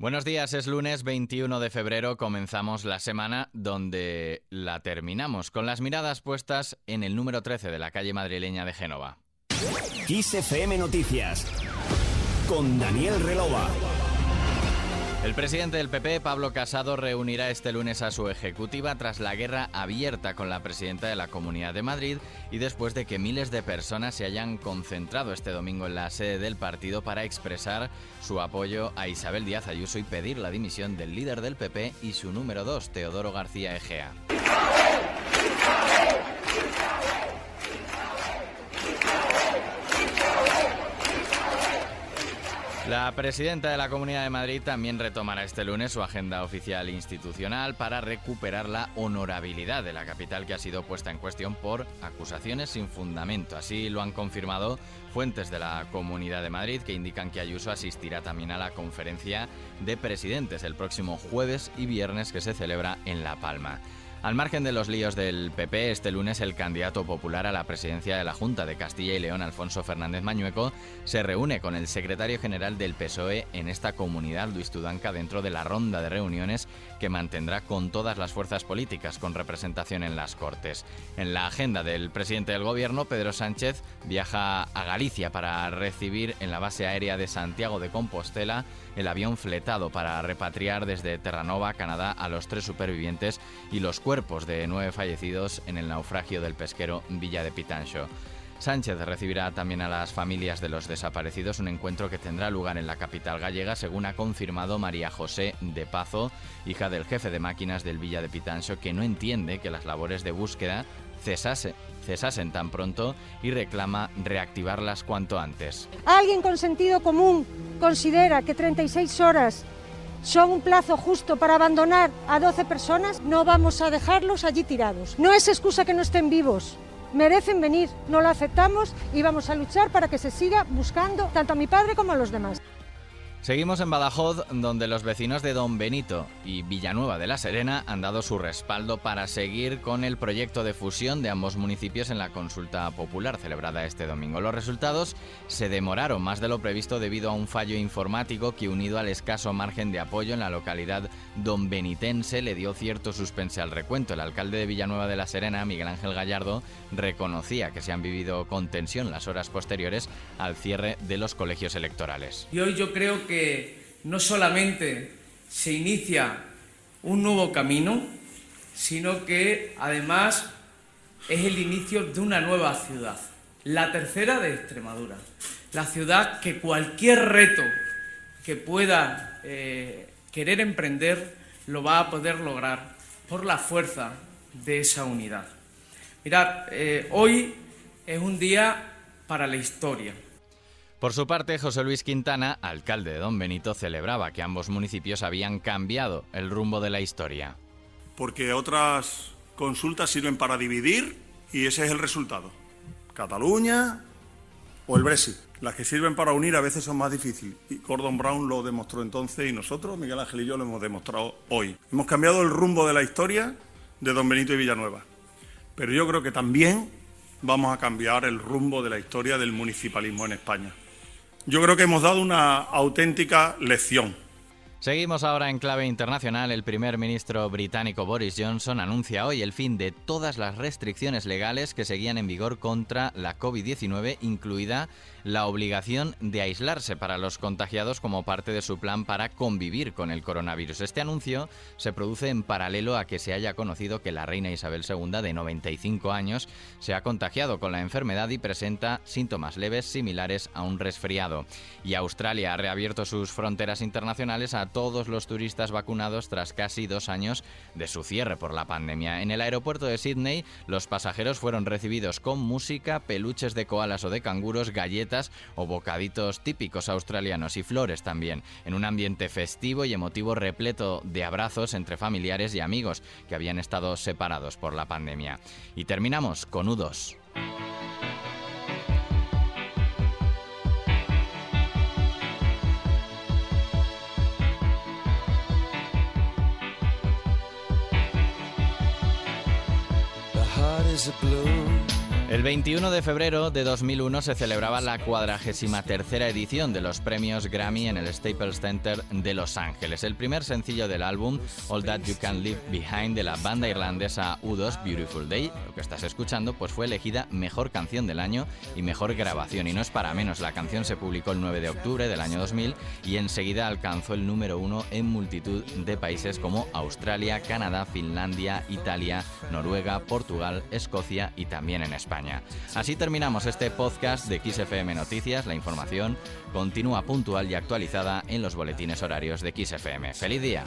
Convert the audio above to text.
Buenos días, es lunes 21 de febrero, comenzamos la semana donde la terminamos con las miradas puestas en el número 13 de la calle madrileña de Génova. FM Noticias con Daniel Relova. El presidente del PP, Pablo Casado, reunirá este lunes a su ejecutiva tras la guerra abierta con la presidenta de la Comunidad de Madrid y después de que miles de personas se hayan concentrado este domingo en la sede del partido para expresar su apoyo a Isabel Díaz Ayuso y pedir la dimisión del líder del PP y su número 2, Teodoro García Egea. La presidenta de la Comunidad de Madrid también retomará este lunes su agenda oficial institucional para recuperar la honorabilidad de la capital que ha sido puesta en cuestión por acusaciones sin fundamento. Así lo han confirmado fuentes de la Comunidad de Madrid que indican que Ayuso asistirá también a la conferencia de presidentes el próximo jueves y viernes que se celebra en La Palma. Al margen de los líos del PP, este lunes el candidato popular a la presidencia de la Junta de Castilla y León, Alfonso Fernández Mañueco, se reúne con el secretario general del PSOE en esta comunidad, Luis Tudanca, dentro de la ronda de reuniones que mantendrá con todas las fuerzas políticas con representación en las Cortes. En la agenda del presidente del Gobierno, Pedro Sánchez viaja a Galicia para recibir en la base aérea de Santiago de Compostela el avión fletado para repatriar desde Terranova, Canadá, a los tres supervivientes y los cuerpos de nueve fallecidos en el naufragio del pesquero Villa de Pitancho. Sánchez recibirá también a las familias de los desaparecidos un encuentro que tendrá lugar en la capital gallega, según ha confirmado María José de Pazo, hija del jefe de máquinas del Villa de Pitancho, que no entiende que las labores de búsqueda cesasen tan pronto y reclama reactivarlas cuanto antes. Alguien con sentido común considera que 36 horas son un plazo justo para abandonar a 12 personas, no vamos a dejarlos allí tirados. No es excusa que no estén vivos. Merecen venir, no lo aceptamos y vamos a luchar para que se siga buscando tanto a mi padre como a los demás. Seguimos en Badajoz, donde los vecinos de Don Benito y Villanueva de la Serena han dado su respaldo para seguir con el proyecto de fusión de ambos municipios en la consulta popular celebrada este domingo. Los resultados se demoraron más de lo previsto debido a un fallo informático que, unido al escaso margen de apoyo en la localidad don benitense, le dio cierto suspense al recuento. El alcalde de Villanueva de la Serena, Miguel Ángel Gallardo, reconocía que se han vivido con tensión las horas posteriores al cierre de los colegios electorales. Y hoy yo creo que no solamente se inicia un nuevo camino, sino que además es el inicio de una nueva ciudad, la tercera de Extremadura, la ciudad que cualquier reto que pueda eh, querer emprender lo va a poder lograr por la fuerza de esa unidad. Mirad, eh, hoy es un día para la historia. Por su parte, José Luis Quintana, alcalde de Don Benito, celebraba que ambos municipios habían cambiado el rumbo de la historia. Porque otras consultas sirven para dividir y ese es el resultado. Cataluña o el Brexit. Las que sirven para unir a veces son más difíciles. Y Gordon Brown lo demostró entonces y nosotros, Miguel Ángel y yo, lo hemos demostrado hoy. Hemos cambiado el rumbo de la historia de Don Benito y Villanueva. Pero yo creo que también vamos a cambiar el rumbo de la historia del municipalismo en España. Yo creo que hemos dado una auténtica lección. Seguimos ahora en clave internacional. El primer ministro británico Boris Johnson anuncia hoy el fin de todas las restricciones legales que seguían en vigor contra la COVID-19, incluida la obligación de aislarse para los contagiados como parte de su plan para convivir con el coronavirus. Este anuncio se produce en paralelo a que se haya conocido que la reina Isabel II, de 95 años, se ha contagiado con la enfermedad y presenta síntomas leves similares a un resfriado. Y Australia ha reabierto sus fronteras internacionales a todos los turistas vacunados tras casi dos años de su cierre por la pandemia. En el aeropuerto de Sydney, los pasajeros fueron recibidos con música, peluches de koalas o de canguros, galletas, o bocaditos típicos australianos y flores también, en un ambiente festivo y emotivo repleto de abrazos entre familiares y amigos que habían estado separados por la pandemia. Y terminamos con U2. is a blue. El 21 de febrero de 2001 se celebraba la 43 edición de los premios Grammy en el Staples Center de Los Ángeles. El primer sencillo del álbum, All That You Can Leave Behind, de la banda irlandesa U2 Beautiful Day, lo que estás escuchando, pues fue elegida mejor canción del año y mejor grabación. Y no es para menos, la canción se publicó el 9 de octubre del año 2000 y enseguida alcanzó el número uno en multitud de países como Australia, Canadá, Finlandia, Italia, Noruega, Portugal, Escocia y también en Así terminamos este podcast de XFM Noticias. La información continúa puntual y actualizada en los boletines horarios de XFM. ¡Feliz día!